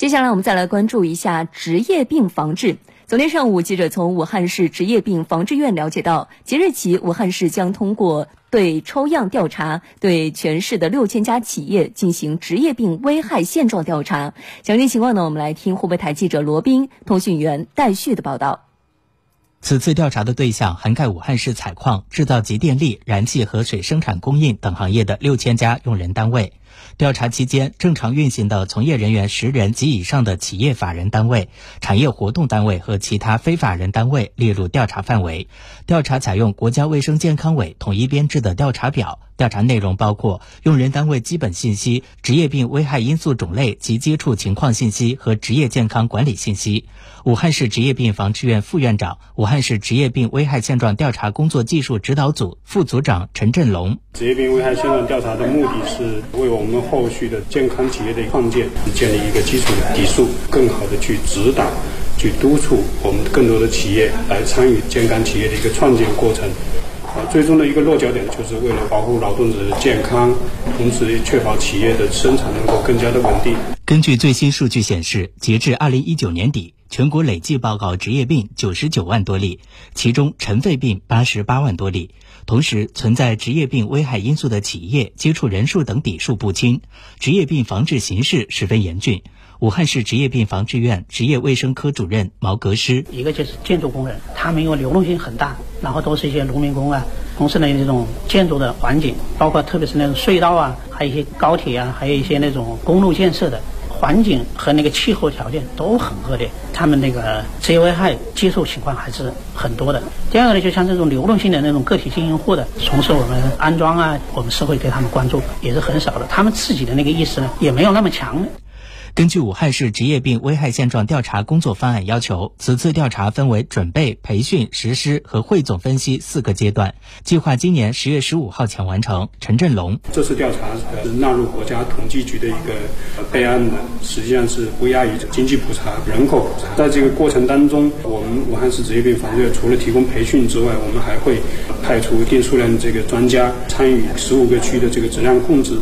接下来我们再来关注一下职业病防治。昨天上午，记者从武汉市职业病防治院了解到，即日起，武汉市将通过对抽样调查，对全市的六千家企业进行职业病危害现状调查。详细情况呢，我们来听湖北台记者罗斌、通讯员戴旭的报道。此次调查的对象涵盖武汉市采矿、制造及电力、燃气和水生产供应等行业的六千家用人单位。调查期间，正常运行的从业人员十人及以上的企业法人单位、产业活动单位和其他非法人单位列入调查范围。调查采用国家卫生健康委统一编制的调查表。调查内容包括用人单位基本信息、职业病危害因素种类及接触情况信息和职业健康管理信息。武汉市职业病防治院副院长、武汉市职业病危害现状调查工作技术指导组副组长陈振龙：职业病危害现状调查的目的是为我们后续的健康企业的创建建立一个基础的底数，更好的去指导、去督促我们更多的企业来参与健康企业的一个创建过程。啊，最终的一个落脚点就是为了保护劳动者的健康，同时也确保企业的生产能够更加的稳定。根据最新数据显示，截至二零一九年底，全国累计报告职业病九十九万多例，其中尘肺病八十八万多例。同时，存在职业病危害因素的企业接触人数等底数不清，职业病防治形势十分严峻。武汉市职业病防治院职业卫生科主任毛格师：一个就是建筑工人，他们因为流动性很大，然后都是一些农民工啊，从事的这种建筑的环境，包括特别是那种隧道啊，还有一些高铁啊，还有一些那种公路建设的环境和那个气候条件都很恶劣，他们那个职业危害接受情况还是很多的。第二个呢，就像这种流动性的那种个体经营户的，从事我们安装啊，我们社会对他们关注也是很少的，他们自己的那个意识呢，也没有那么强。根据武汉市职业病危害现状调查工作方案要求，此次调查分为准备、培训、实施和汇总分析四个阶段，计划今年十月十五号前完成。陈振龙，这次调查是纳入国家统计局的一个备案的，实际上是不亚于经济普查、人口普查。在这个过程当中，我们武汉市职业病防治院除了提供培训之外，我们还会派出一定数量的这个专家参与十五个区的这个质量控制。